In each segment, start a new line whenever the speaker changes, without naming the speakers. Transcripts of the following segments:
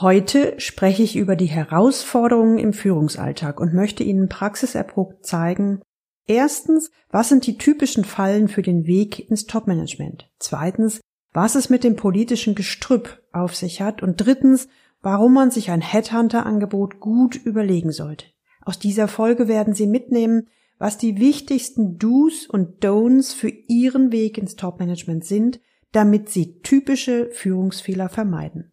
Heute spreche ich über die Herausforderungen im Führungsalltag und möchte Ihnen praxiserprobt zeigen, erstens, was sind die typischen Fallen für den Weg ins Topmanagement? Zweitens, was es mit dem politischen Gestrüpp auf sich hat und drittens, warum man sich ein Headhunter-Angebot gut überlegen sollte. Aus dieser Folge werden Sie mitnehmen, was die wichtigsten Do's und Don'ts für Ihren Weg ins Topmanagement sind, damit Sie typische Führungsfehler vermeiden.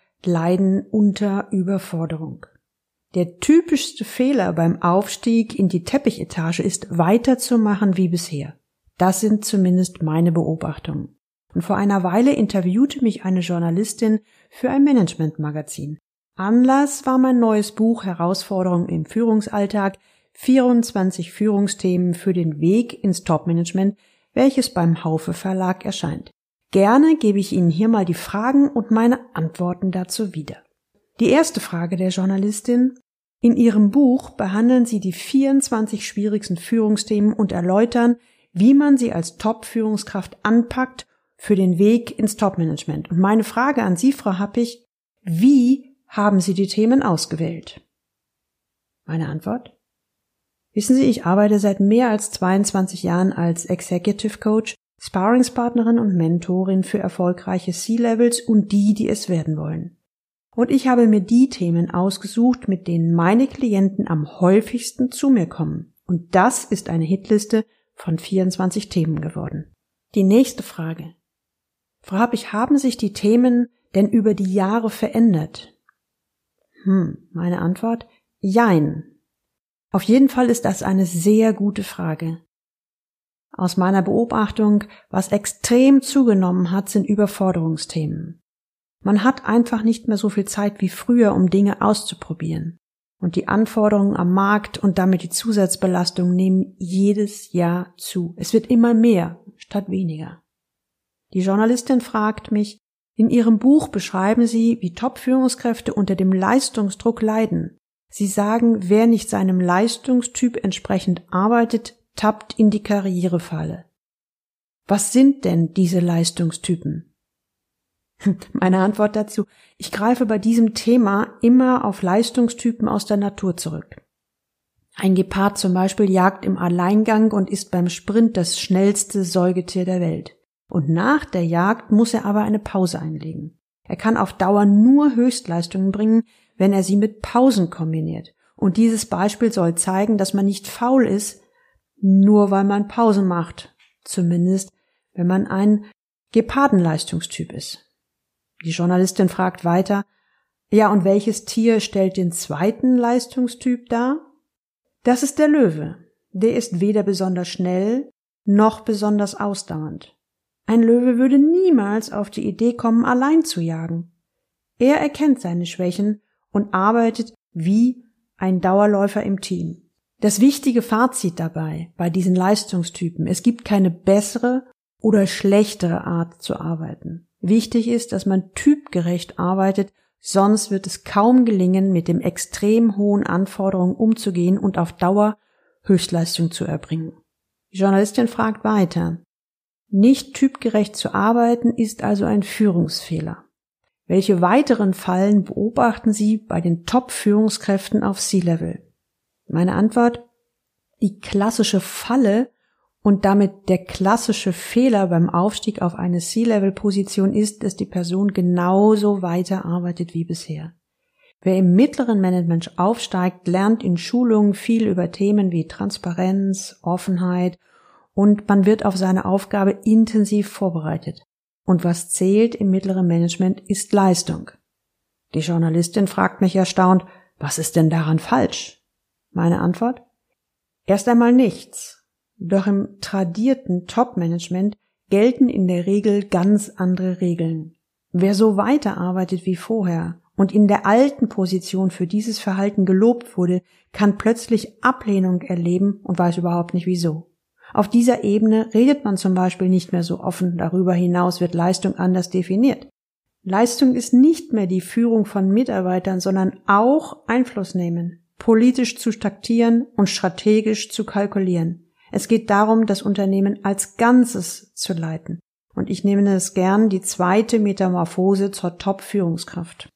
leiden unter Überforderung. Der typischste Fehler beim Aufstieg in die Teppichetage ist weiterzumachen wie bisher. Das sind zumindest meine Beobachtungen. Und vor einer Weile interviewte mich eine Journalistin für ein Managementmagazin. Anlass war mein neues Buch Herausforderungen im Führungsalltag 24 Führungsthemen für den Weg ins Topmanagement, welches beim Haufe Verlag erscheint. Gerne gebe ich Ihnen hier mal die Fragen und meine Antworten dazu wieder. Die erste Frage der Journalistin. In Ihrem Buch behandeln Sie die 24 schwierigsten Führungsthemen und erläutern, wie man sie als Top-Führungskraft anpackt für den Weg ins Top-Management. Und meine Frage an Sie, Frau Happig, wie haben Sie die Themen ausgewählt? Meine Antwort? Wissen Sie, ich arbeite seit mehr als 22 Jahren als Executive Coach Sparringspartnerin und Mentorin für erfolgreiche C-Levels und die, die es werden wollen. Und ich habe mir die Themen ausgesucht, mit denen meine Klienten am häufigsten zu mir kommen. Und das ist eine Hitliste von 24 Themen geworden. Die nächste Frage. Frau Happig, haben sich die Themen denn über die Jahre verändert? Hm, meine Antwort? Jein. Auf jeden Fall ist das eine sehr gute Frage. Aus meiner Beobachtung, was extrem zugenommen hat, sind Überforderungsthemen. Man hat einfach nicht mehr so viel Zeit wie früher, um Dinge auszuprobieren. Und die Anforderungen am Markt und damit die Zusatzbelastung nehmen jedes Jahr zu. Es wird immer mehr statt weniger. Die Journalistin fragt mich, in ihrem Buch beschreiben Sie, wie Top-Führungskräfte unter dem Leistungsdruck leiden. Sie sagen, wer nicht seinem Leistungstyp entsprechend arbeitet, tappt in die Karrierefalle. Was sind denn diese Leistungstypen? Meine Antwort dazu, ich greife bei diesem Thema immer auf Leistungstypen aus der Natur zurück. Ein Gepard zum Beispiel jagt im Alleingang und ist beim Sprint das schnellste Säugetier der Welt. Und nach der Jagd muss er aber eine Pause einlegen. Er kann auf Dauer nur Höchstleistungen bringen, wenn er sie mit Pausen kombiniert. Und dieses Beispiel soll zeigen, dass man nicht faul ist, nur weil man Pausen macht. Zumindest, wenn man ein Gepardenleistungstyp ist. Die Journalistin fragt weiter, ja, und welches Tier stellt den zweiten Leistungstyp dar? Das ist der Löwe. Der ist weder besonders schnell noch besonders ausdauernd. Ein Löwe würde niemals auf die Idee kommen, allein zu jagen. Er erkennt seine Schwächen und arbeitet wie ein Dauerläufer im Team. Das wichtige Fazit dabei bei diesen Leistungstypen, es gibt keine bessere oder schlechtere Art zu arbeiten. Wichtig ist, dass man typgerecht arbeitet, sonst wird es kaum gelingen, mit dem extrem hohen Anforderungen umzugehen und auf Dauer Höchstleistung zu erbringen. Die Journalistin fragt weiter. Nicht typgerecht zu arbeiten ist also ein Führungsfehler. Welche weiteren Fallen beobachten Sie bei den Top-Führungskräften auf C-Level? Meine Antwort, die klassische Falle und damit der klassische Fehler beim Aufstieg auf eine C-Level-Position ist, dass die Person genauso weiterarbeitet wie bisher. Wer im mittleren Management aufsteigt, lernt in Schulungen viel über Themen wie Transparenz, Offenheit und man wird auf seine Aufgabe intensiv vorbereitet. Und was zählt im mittleren Management ist Leistung. Die Journalistin fragt mich erstaunt, was ist denn daran falsch? Meine Antwort? Erst einmal nichts. Doch im tradierten Top-Management gelten in der Regel ganz andere Regeln. Wer so weiterarbeitet wie vorher und in der alten Position für dieses Verhalten gelobt wurde, kann plötzlich Ablehnung erleben und weiß überhaupt nicht wieso. Auf dieser Ebene redet man zum Beispiel nicht mehr so offen, darüber hinaus wird Leistung anders definiert. Leistung ist nicht mehr die Führung von Mitarbeitern, sondern auch Einfluss nehmen, politisch zu taktieren und strategisch zu kalkulieren. Es geht darum, das Unternehmen als Ganzes zu leiten. Und ich nehme es gern die zweite Metamorphose zur Top-Führungskraft.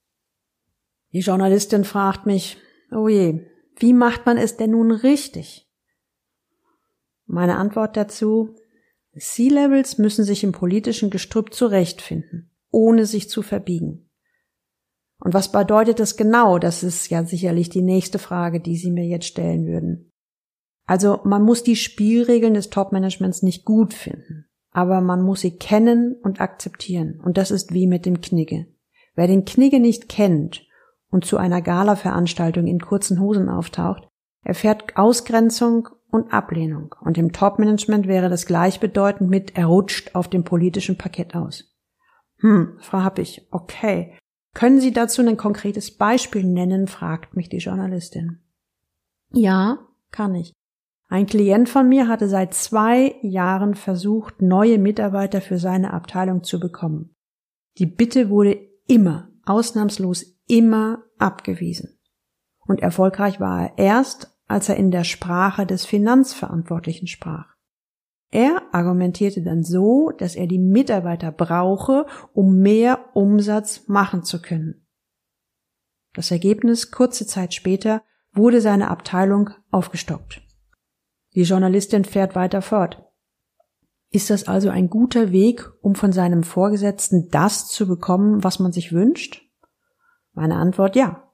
Die Journalistin fragt mich, oh je, wie macht man es denn nun richtig? Meine Antwort dazu, C-Levels müssen sich im politischen Gestrüpp zurechtfinden, ohne sich zu verbiegen. Und was bedeutet das genau? Das ist ja sicherlich die nächste Frage, die Sie mir jetzt stellen würden. Also man muss die Spielregeln des Top-Managements nicht gut finden, aber man muss sie kennen und akzeptieren. Und das ist wie mit dem Knigge. Wer den Knigge nicht kennt und zu einer Gala-Veranstaltung in kurzen Hosen auftaucht, erfährt Ausgrenzung und Ablehnung. Und im Top-Management wäre das gleichbedeutend mit er rutscht auf dem politischen Parkett aus. Hm, Frau Happig, okay. Können Sie dazu ein konkretes Beispiel nennen? fragt mich die Journalistin. Ja, kann ich. Ein Klient von mir hatte seit zwei Jahren versucht, neue Mitarbeiter für seine Abteilung zu bekommen. Die Bitte wurde immer, ausnahmslos immer abgewiesen. Und erfolgreich war er erst, als er in der Sprache des Finanzverantwortlichen sprach. Er argumentierte dann so, dass er die Mitarbeiter brauche, um mehr Umsatz machen zu können. Das Ergebnis kurze Zeit später wurde seine Abteilung aufgestockt. Die Journalistin fährt weiter fort. Ist das also ein guter Weg, um von seinem Vorgesetzten das zu bekommen, was man sich wünscht? Meine Antwort ja.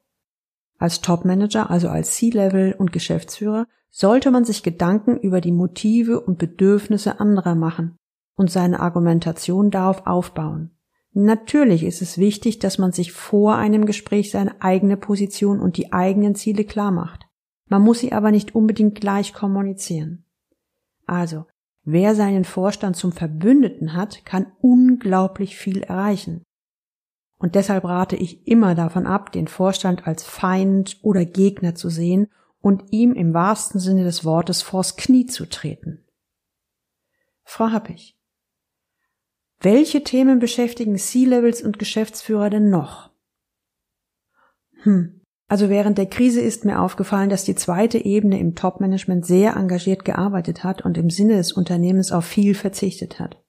Als Topmanager, also als C-Level und Geschäftsführer, sollte man sich Gedanken über die Motive und Bedürfnisse anderer machen und seine Argumentation darauf aufbauen. Natürlich ist es wichtig, dass man sich vor einem Gespräch seine eigene Position und die eigenen Ziele klar macht. Man muss sie aber nicht unbedingt gleich kommunizieren. Also, wer seinen Vorstand zum Verbündeten hat, kann unglaublich viel erreichen. Und deshalb rate ich immer davon ab, den Vorstand als Feind oder Gegner zu sehen und ihm im wahrsten Sinne des Wortes vors Knie zu treten. Frau Happig. Welche Themen beschäftigen C-Levels und Geschäftsführer denn noch? Hm, also während der Krise ist mir aufgefallen, dass die zweite Ebene im Top-Management sehr engagiert gearbeitet hat und im Sinne des Unternehmens auf viel verzichtet hat.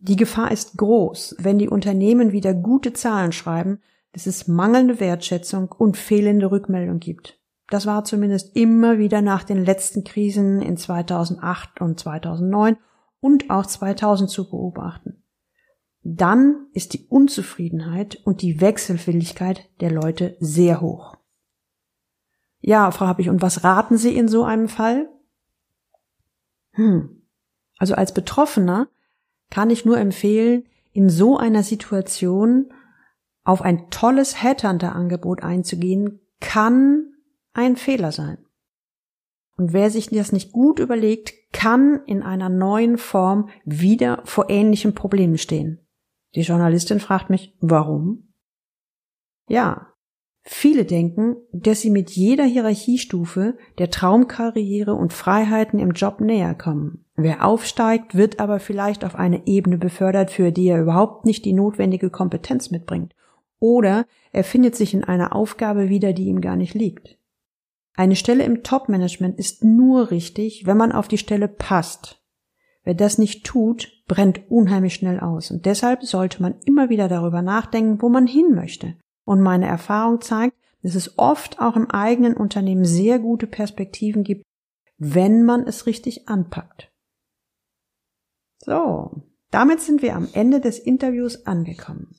Die Gefahr ist groß, wenn die Unternehmen wieder gute Zahlen schreiben, dass es mangelnde Wertschätzung und fehlende Rückmeldung gibt. Das war zumindest immer wieder nach den letzten Krisen in 2008 und 2009 und auch 2000 zu beobachten. Dann ist die Unzufriedenheit und die Wechselwilligkeit der Leute sehr hoch. Ja, Frau Happig, und was raten Sie in so einem Fall? Hm. Also als Betroffener kann ich nur empfehlen, in so einer Situation auf ein tolles Headhunter-Angebot einzugehen, kann ein Fehler sein. Und wer sich das nicht gut überlegt, kann in einer neuen Form wieder vor ähnlichen Problemen stehen. Die Journalistin fragt mich, warum? Ja, Viele denken, dass sie mit jeder Hierarchiestufe der Traumkarriere und Freiheiten im Job näher kommen. Wer aufsteigt, wird aber vielleicht auf eine Ebene befördert, für die er überhaupt nicht die notwendige Kompetenz mitbringt. Oder er findet sich in einer Aufgabe wieder, die ihm gar nicht liegt. Eine Stelle im Top-Management ist nur richtig, wenn man auf die Stelle passt. Wer das nicht tut, brennt unheimlich schnell aus. Und deshalb sollte man immer wieder darüber nachdenken, wo man hin möchte. Und meine Erfahrung zeigt, dass es oft auch im eigenen Unternehmen sehr gute Perspektiven gibt, wenn man es richtig anpackt. So, damit sind wir am Ende des Interviews angekommen.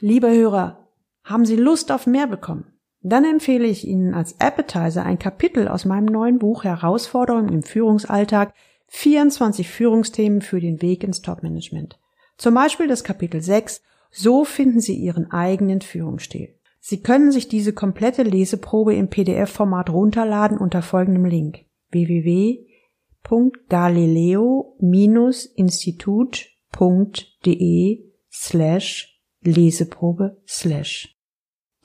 Liebe Hörer, haben Sie Lust auf mehr bekommen? Dann empfehle ich Ihnen als Appetizer ein Kapitel aus meinem neuen Buch Herausforderungen im Führungsalltag 24 Führungsthemen für den Weg ins Topmanagement. Zum Beispiel das Kapitel 6 so finden Sie Ihren eigenen Führungsstil. Sie können sich diese komplette Leseprobe im PDF-Format runterladen unter folgendem Link www.galileo-institut.de slash Leseprobe slash.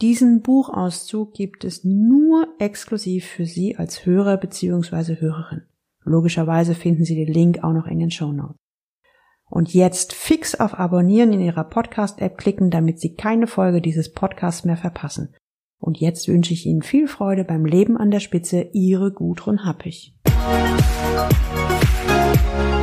Diesen Buchauszug gibt es nur exklusiv für Sie als Hörer bzw. Hörerin. Logischerweise finden Sie den Link auch noch in den Show Notes und jetzt fix auf Abonnieren in Ihrer Podcast-App klicken, damit Sie keine Folge dieses Podcasts mehr verpassen. Und jetzt wünsche ich Ihnen viel Freude beim Leben an der Spitze, Ihre Gudrun Happig. Musik